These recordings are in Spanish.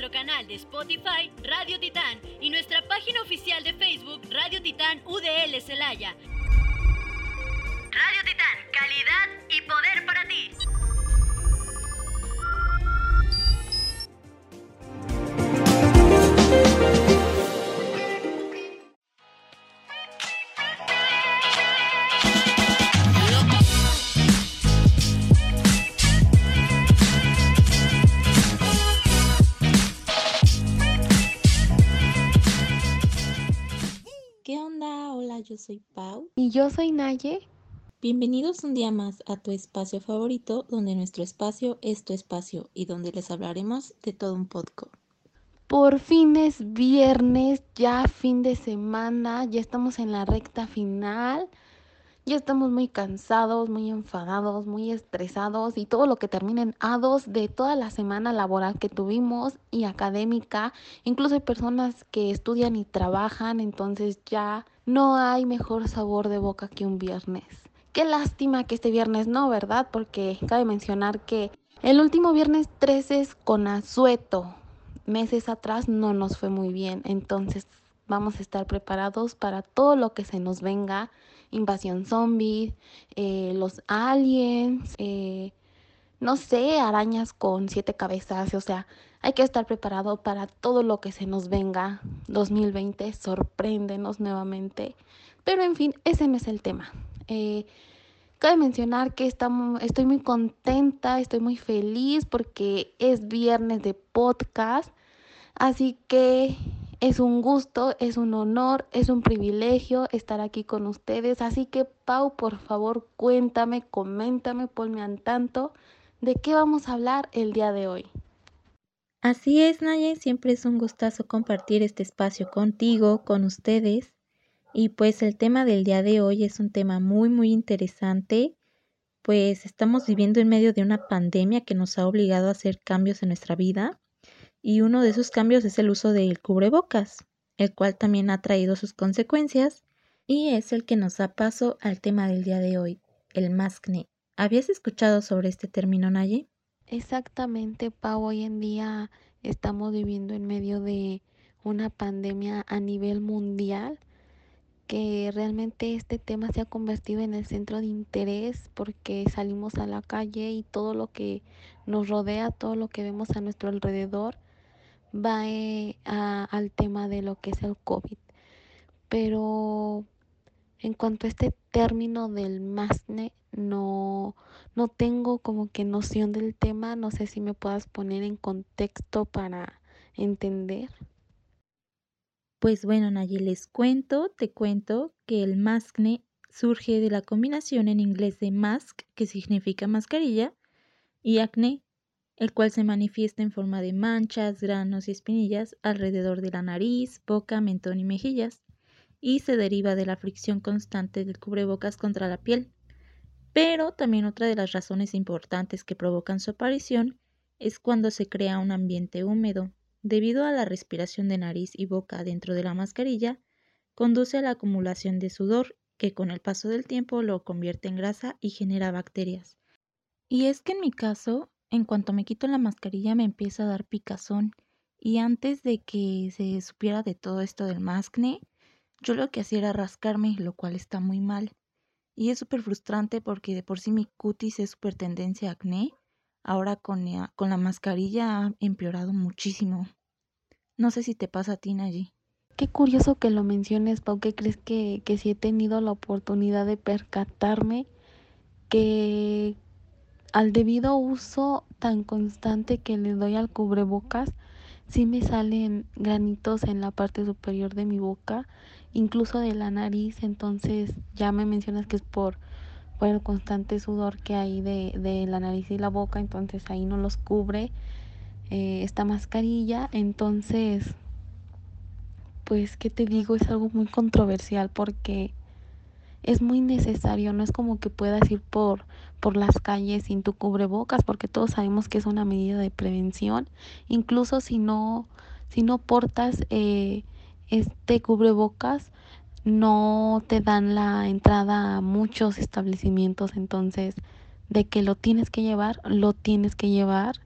Nuestro canal de Spotify Radio Titán y nuestra página oficial de Facebook Radio Titán UDL Celaya. Radio Titán, calidad y poder para ti. Yo soy Pau. Y yo soy Naye. Bienvenidos un día más a tu espacio favorito, donde nuestro espacio es tu espacio y donde les hablaremos de todo un poco. Por fin es viernes, ya fin de semana, ya estamos en la recta final. Ya estamos muy cansados, muy enfadados, muy estresados y todo lo que termina en A2 de toda la semana laboral que tuvimos y académica. Incluso hay personas que estudian y trabajan, entonces ya no hay mejor sabor de boca que un viernes. Qué lástima que este viernes no, ¿verdad? Porque cabe mencionar que el último viernes 13 con asueto. Meses atrás no nos fue muy bien, entonces vamos a estar preparados para todo lo que se nos venga. Invasión zombie, eh, los aliens, eh, no sé, arañas con siete cabezas, o sea, hay que estar preparado para todo lo que se nos venga. 2020, sorpréndenos nuevamente. Pero en fin, ese no es el tema. Eh, cabe mencionar que estamos, estoy muy contenta, estoy muy feliz porque es viernes de podcast. Así que es un gusto, es un honor, es un privilegio estar aquí con ustedes. Así que Pau, por favor, cuéntame, coméntame, ponme al tanto de qué vamos a hablar el día de hoy. Así es, Naye, siempre es un gustazo compartir este espacio contigo, con ustedes. Y pues el tema del día de hoy es un tema muy, muy interesante, pues estamos viviendo en medio de una pandemia que nos ha obligado a hacer cambios en nuestra vida. Y uno de esos cambios es el uso del cubrebocas, el cual también ha traído sus consecuencias y es el que nos da paso al tema del día de hoy, el maskne. ¿Habías escuchado sobre este término, Naye? Exactamente, Pau. Hoy en día estamos viviendo en medio de una pandemia a nivel mundial que realmente este tema se ha convertido en el centro de interés porque salimos a la calle y todo lo que nos rodea, todo lo que vemos a nuestro alrededor va eh, al tema de lo que es el COVID. Pero en cuanto a este término del MASNE, no, no tengo como que noción del tema, no sé si me puedas poner en contexto para entender. Pues bueno, Naye, les cuento, te cuento que el maskne surge de la combinación en inglés de mask, que significa mascarilla, y acné, el cual se manifiesta en forma de manchas, granos y espinillas alrededor de la nariz, boca, mentón y mejillas y se deriva de la fricción constante del cubrebocas contra la piel. Pero también otra de las razones importantes que provocan su aparición es cuando se crea un ambiente húmedo. Debido a la respiración de nariz y boca dentro de la mascarilla, conduce a la acumulación de sudor que con el paso del tiempo lo convierte en grasa y genera bacterias. Y es que en mi caso, en cuanto me quito la mascarilla me empieza a dar picazón y antes de que se supiera de todo esto del mascne, yo lo que hacía era rascarme, lo cual está muy mal. Y es súper frustrante porque de por sí mi cutis es súper tendencia a acné. Ahora con, con la mascarilla ha empeorado muchísimo. No sé si te pasa a ti, Nayi. Qué curioso que lo menciones, Pau, crees que, que si he tenido la oportunidad de percatarme que al debido uso tan constante que le doy al cubrebocas, sí me salen granitos en la parte superior de mi boca incluso de la nariz, entonces ya me mencionas que es por, el constante sudor que hay de, de la nariz y la boca, entonces ahí no los cubre eh, esta mascarilla, entonces pues, ¿qué te digo? Es algo muy controversial porque es muy necesario, no es como que puedas ir por, por las calles sin tu cubrebocas, porque todos sabemos que es una medida de prevención, incluso si no, si no portas eh, este cubrebocas, no te dan la entrada a muchos establecimientos, entonces de que lo tienes que llevar, lo tienes que llevar,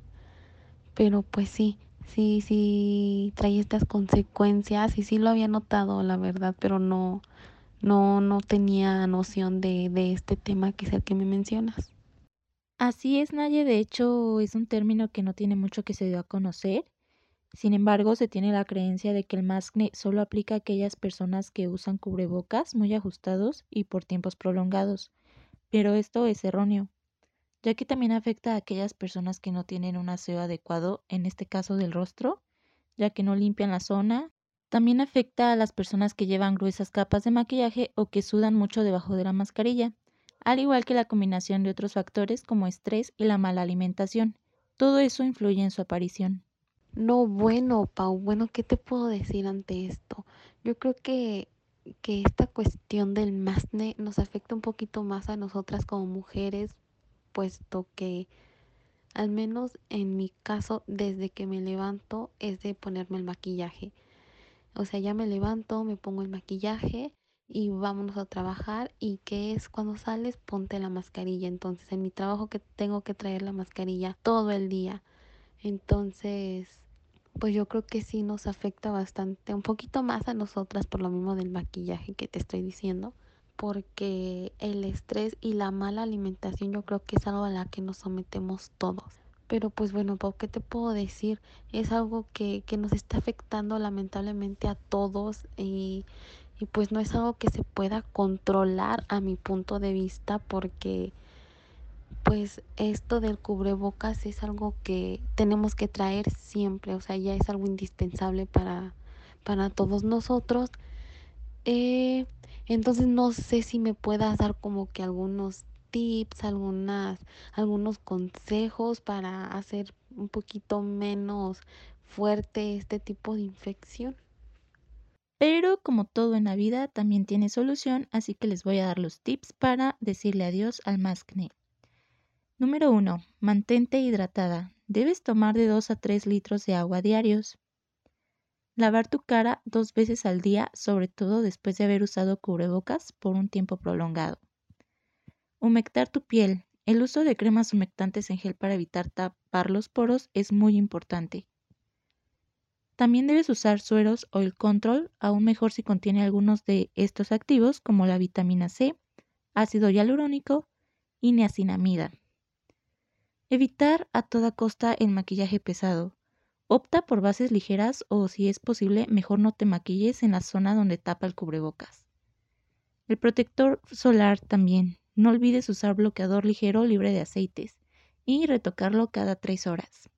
pero pues sí, sí, sí trae estas consecuencias y sí lo había notado, la verdad, pero no, no, no tenía noción de, de este tema que es el que me mencionas. Así es, Naye. De hecho, es un término que no tiene mucho que se dio a conocer. Sin embargo, se tiene la creencia de que el mascne solo aplica a aquellas personas que usan cubrebocas muy ajustados y por tiempos prolongados. Pero esto es erróneo, ya que también afecta a aquellas personas que no tienen un aseo adecuado, en este caso del rostro, ya que no limpian la zona, también afecta a las personas que llevan gruesas capas de maquillaje o que sudan mucho debajo de la mascarilla, al igual que la combinación de otros factores como estrés y la mala alimentación. Todo eso influye en su aparición. No, bueno, Pau, bueno, ¿qué te puedo decir ante esto? Yo creo que, que esta cuestión del masne nos afecta un poquito más a nosotras como mujeres, puesto que al menos en mi caso, desde que me levanto, es de ponerme el maquillaje. O sea, ya me levanto, me pongo el maquillaje y vámonos a trabajar. ¿Y qué es cuando sales? Ponte la mascarilla. Entonces, en mi trabajo que tengo que traer la mascarilla todo el día. Entonces, pues yo creo que sí nos afecta bastante, un poquito más a nosotras por lo mismo del maquillaje que te estoy diciendo. Porque el estrés y la mala alimentación yo creo que es algo a la que nos sometemos todos. Pero pues bueno, Pau, ¿qué te puedo decir? Es algo que, que nos está afectando lamentablemente a todos y, y pues no es algo que se pueda controlar a mi punto de vista porque pues esto del cubrebocas es algo que tenemos que traer siempre, o sea, ya es algo indispensable para, para todos nosotros. Eh, entonces no sé si me puedas dar como que algunos tips, algunas, algunos consejos para hacer un poquito menos fuerte este tipo de infección. Pero como todo en la vida también tiene solución, así que les voy a dar los tips para decirle adiós al mascne. Número 1. Mantente hidratada. Debes tomar de 2 a 3 litros de agua diarios. Lavar tu cara dos veces al día, sobre todo después de haber usado cubrebocas por un tiempo prolongado. Humectar tu piel. El uso de cremas humectantes en gel para evitar tapar los poros es muy importante. También debes usar sueros o el control, aún mejor si contiene algunos de estos activos como la vitamina C, ácido hialurónico y niacinamida. Evitar a toda costa el maquillaje pesado. Opta por bases ligeras o si es posible mejor no te maquilles en la zona donde tapa el cubrebocas. El protector solar también. No olvides usar bloqueador ligero libre de aceites y retocarlo cada 3 horas.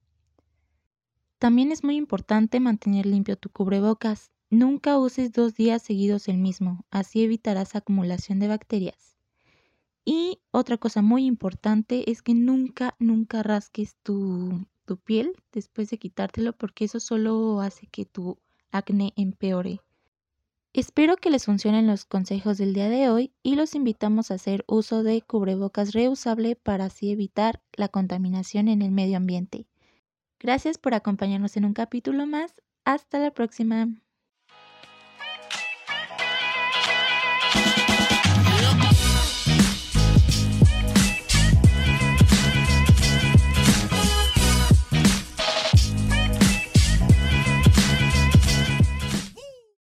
También es muy importante mantener limpio tu cubrebocas. Nunca uses dos días seguidos el mismo, así evitarás acumulación de bacterias. Y otra cosa muy importante es que nunca, nunca rasques tu, tu piel después de quitártelo porque eso solo hace que tu acné empeore. Espero que les funcionen los consejos del día de hoy y los invitamos a hacer uso de cubrebocas reusable para así evitar la contaminación en el medio ambiente. Gracias por acompañarnos en un capítulo más. Hasta la próxima.